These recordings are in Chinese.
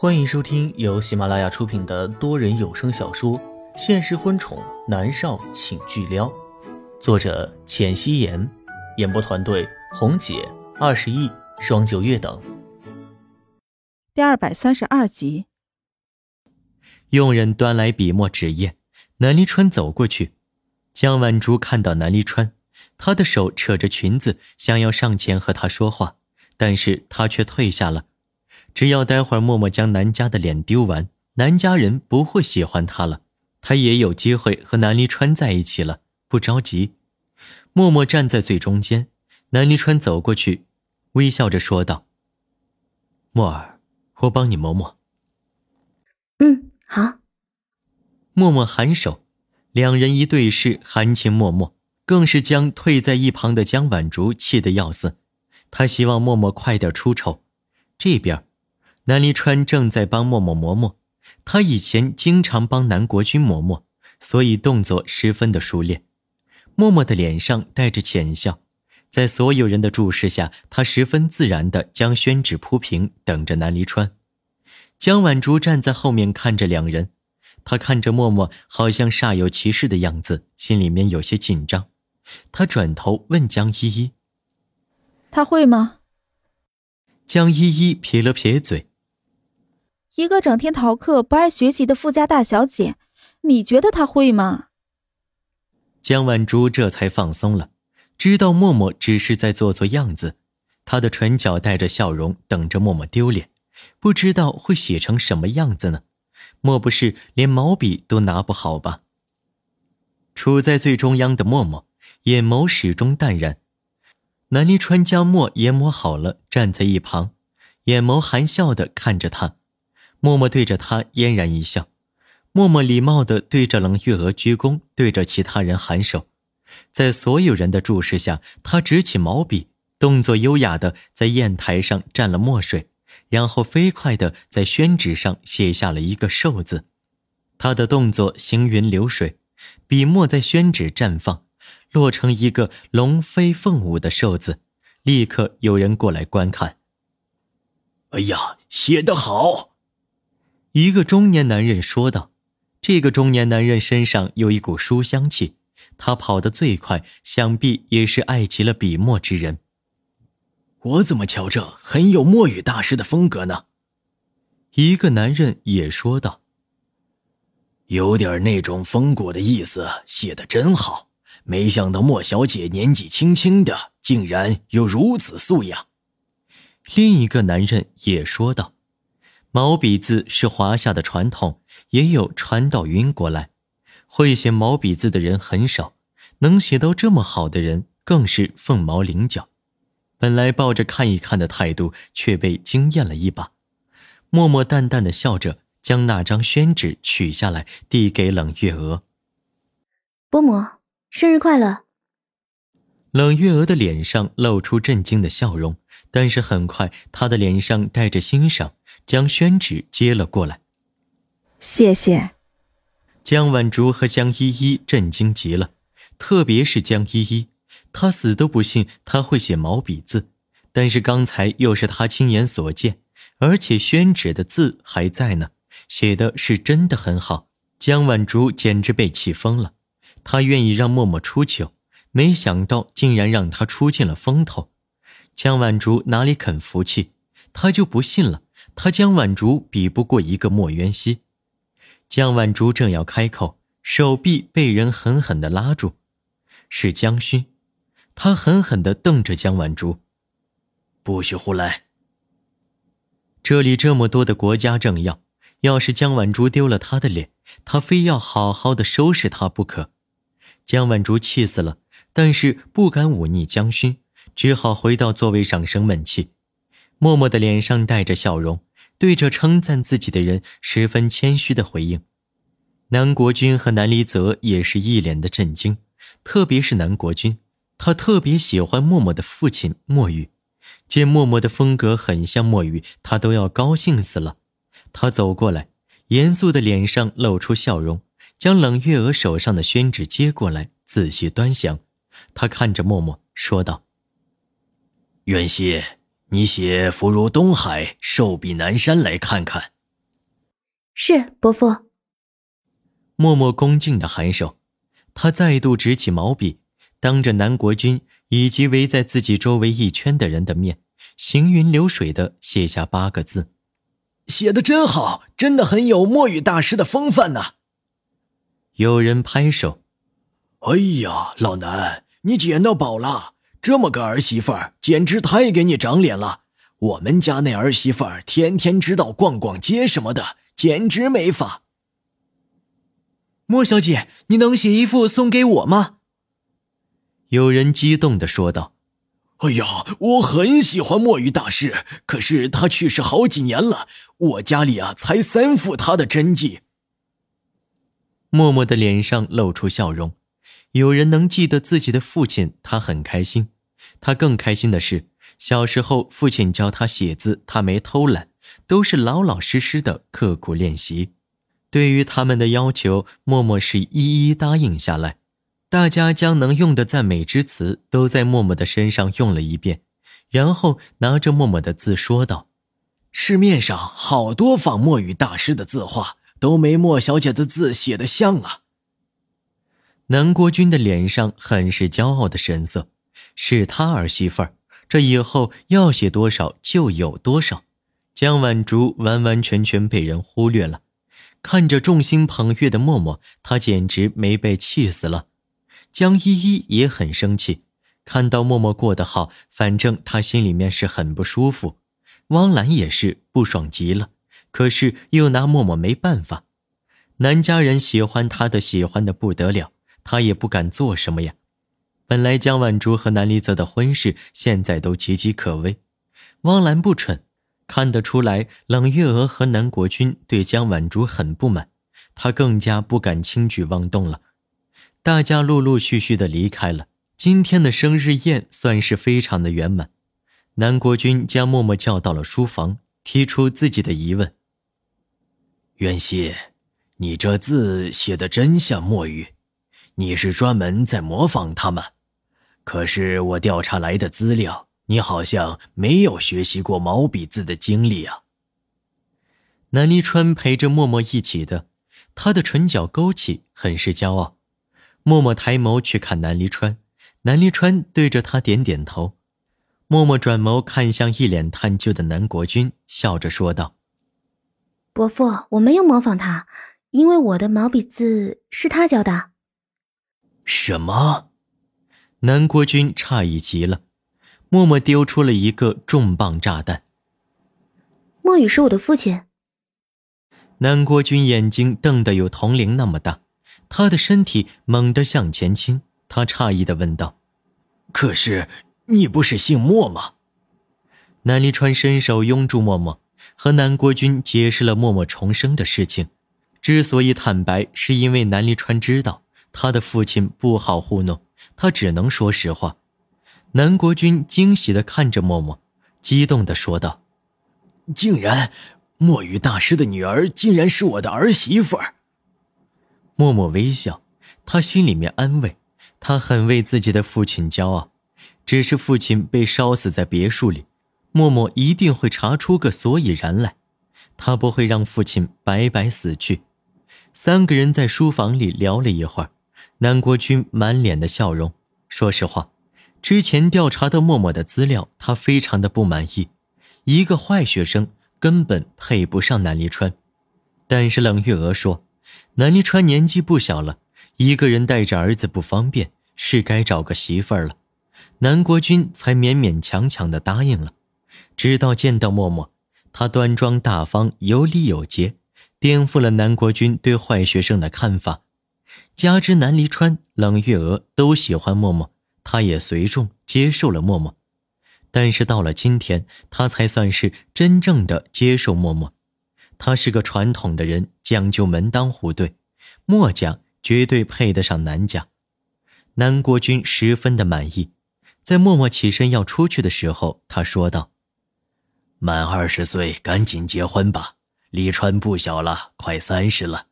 欢迎收听由喜马拉雅出品的多人有声小说《现实婚宠男少请巨撩》，作者：浅汐颜，演播团队：红姐、二十亿、双九月等。第二百三十二集，佣人端来笔墨纸砚，南离川走过去。江晚竹看到南离川，她的手扯着裙子，想要上前和他说话，但是他却退下了。只要待会儿默默将南家的脸丢完，南家人不会喜欢他了，他也有机会和南离川在一起了。不着急，默默站在最中间。南离川走过去，微笑着说道：“默儿，我帮你磨磨。”“嗯，好。”默默颔首，两人一对视，含情脉脉，更是将退在一旁的江晚竹气得要死。他希望默默快点出丑。这边。南离川正在帮默默磨墨，他以前经常帮南国君磨墨，所以动作十分的熟练。默默的脸上带着浅笑，在所有人的注视下，他十分自然地将宣纸铺平，等着南离川。江晚竹站在后面看着两人，他看着默默，好像煞有其事的样子，心里面有些紧张。他转头问江依依：“他会吗？”江依依撇了撇嘴。一个整天逃课、不爱学习的富家大小姐，你觉得她会吗？江晚珠这才放松了，知道默默只是在做做样子，她的唇角带着笑容，等着默默丢脸，不知道会写成什么样子呢？莫不是连毛笔都拿不好吧？处在最中央的默默，眼眸始终淡然。南离川将墨研磨好了，站在一旁，眼眸含笑的看着他。默默对着他嫣然一笑，默默礼貌地对着冷月娥鞠躬，对着其他人颔首，在所有人的注视下，他执起毛笔，动作优雅地在砚台上蘸了墨水，然后飞快地在宣纸上写下了一个“寿”字。他的动作行云流水，笔墨在宣纸绽放，落成一个龙飞凤舞的“寿”字，立刻有人过来观看。哎呀，写得好！一个中年男人说道：“这个中年男人身上有一股书香气，他跑得最快，想必也是爱极了笔墨之人。我怎么瞧着很有墨雨大师的风格呢？”一个男人也说道：“有点那种风骨的意思，写的真好。没想到莫小姐年纪轻轻的，竟然有如此素养。”另一个男人也说道。毛笔字是华夏的传统，也有传到云国来。会写毛笔字的人很少，能写到这么好的人更是凤毛麟角。本来抱着看一看的态度，却被惊艳了一把。默默淡淡的笑着，将那张宣纸取下来，递给冷月娥。伯母，生日快乐！冷月娥的脸上露出震惊的笑容，但是很快，她的脸上带着欣赏。将宣纸接了过来，谢谢。江晚竹和江依依震惊极了，特别是江依依，她死都不信他会写毛笔字，但是刚才又是他亲眼所见，而且宣纸的字还在呢，写的是真的很好。江晚竹简直被气疯了，她愿意让默默出糗，没想到竟然让他出尽了风头。江晚竹哪里肯服气，他就不信了。他江晚竹比不过一个莫渊熙。江晚竹正要开口，手臂被人狠狠地拉住，是江勋。他狠狠地瞪着江晚竹：“不许胡来！这里这么多的国家政要，要是江晚竹丢了他的脸，他非要好好的收拾他不可。”江晚竹气死了，但是不敢忤逆江勋，只好回到座位上生闷气。默默的脸上带着笑容。对着称赞自己的人，十分谦虚的回应。南国君和南离泽也是一脸的震惊，特别是南国君，他特别喜欢默默的父亲墨雨，见默默的风格很像墨雨，他都要高兴死了。他走过来，严肃的脸上露出笑容，将冷月娥手上的宣纸接过来，仔细端详。他看着默默说道：“元熙。”你写“福如东海，寿比南山”来看看，是伯父。默默恭敬的颔首，他再度执起毛笔，当着南国君以及围在自己周围一圈的人的面，行云流水的写下八个字：“写的真好，真的很有墨雨大师的风范呐。”有人拍手：“哎呀，老南，你捡到宝了！这么个儿媳妇儿，简直太给你长脸了。我们家那儿媳妇儿天天知道逛逛街什么的，简直没法。”莫小姐，你能写一幅送给我吗？有人激动的说道：“哎呀，我很喜欢墨鱼大师，可是他去世好几年了，我家里啊才三副他的真迹。”默默的脸上露出笑容，有人能记得自己的父亲，他很开心。他更开心的是，小时候父亲教他写字，他没偷懒，都是老老实实的刻苦练习。对于他们的要求，默默是一一答应下来。大家将能用的赞美之词都在默默的身上用了一遍，然后拿着默默的字说道：“市面上好多仿墨雨大师的字画，都没莫小姐的字写的像啊。”南国君的脸上很是骄傲的神色，是他儿媳妇儿，这以后要写多少就有多少。江晚竹完完全全被人忽略了。看着众星捧月的默默，他简直没被气死了。江依依也很生气，看到默默过得好，反正他心里面是很不舒服。汪兰也是不爽极了，可是又拿默默没办法。南家人喜欢他的，喜欢的不得了，他也不敢做什么呀。本来江晚竹和南离泽的婚事现在都岌岌可危，汪兰不蠢。看得出来，冷月娥和南国君对江晚竹很不满，他更加不敢轻举妄动了。大家陆陆续续的离开了，今天的生日宴算是非常的圆满。南国君将默默叫到了书房，提出自己的疑问：“元熙，你这字写的真像墨雨，你是专门在模仿他吗？可是我调查来的资料。”你好像没有学习过毛笔字的经历啊。南离川陪着默默一起的，他的唇角勾起，很是骄傲。默默抬眸去看南离川，南离川对着他点点头。默默转眸看向一脸探究的南国君，笑着说道：“伯父，我没有模仿他，因为我的毛笔字是他教的。”什么？南国君诧异极了。默默丢出了一个重磅炸弹。莫雨是我的父亲。南国君眼睛瞪得有铜铃那么大，他的身体猛地向前倾，他诧异的问道：“可是你不是姓莫吗？”南离川伸手拥住默默，和南国君解释了默默重生的事情。之所以坦白，是因为南离川知道他的父亲不好糊弄，他只能说实话。南国君惊喜的看着默默，激动的说道：“竟然，墨雨大师的女儿竟然是我的儿媳妇儿。”默默微笑，他心里面安慰，他很为自己的父亲骄傲。只是父亲被烧死在别墅里，默默一定会查出个所以然来，他不会让父亲白白死去。三个人在书房里聊了一会儿，南国君满脸的笑容，说实话。之前调查的默默的资料，他非常的不满意。一个坏学生根本配不上南离川。但是冷月娥说，南离川年纪不小了，一个人带着儿子不方便，是该找个媳妇儿了。南国君才勉勉强强的答应了。直到见到默默，他端庄大方，有礼有节，颠覆了南国君对坏学生的看法。加之南离川、冷月娥都喜欢默默。他也随众接受了默默，但是到了今天，他才算是真正的接受默默。他是个传统的人，讲究门当户对，墨家绝对配得上南家。南国君十分的满意，在默默起身要出去的时候，他说道：“满二十岁赶紧结婚吧，李川不小了，快三十了。”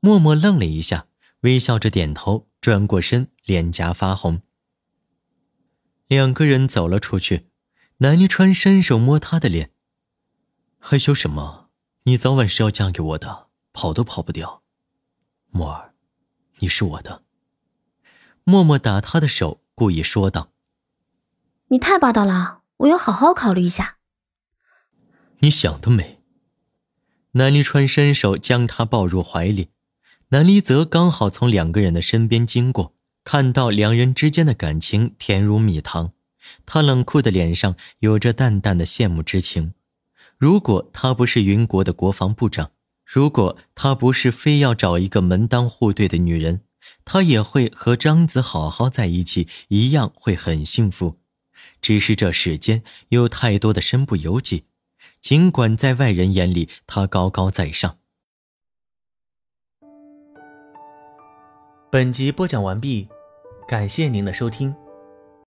默默愣了一下，微笑着点头。转过身，脸颊发红。两个人走了出去，南离川伸手摸她的脸，害羞什么？你早晚是要嫁给我的，跑都跑不掉。默儿，你是我的。默默打他的手，故意说道：“你太霸道了，我要好好考虑一下。”你想得美。南离川伸手将她抱入怀里，南离泽刚好从两个人的身边经过，看到两人之间的感情甜如蜜糖，他冷酷的脸上有着淡淡的羡慕之情。如果他不是云国的国防部长，如果他不是非要找一个门当户对的女人，他也会和张子好好在一起，一样会很幸福。只是这世间有太多的身不由己。尽管在外人眼里，他高高在上。本集播讲完毕，感谢您的收听。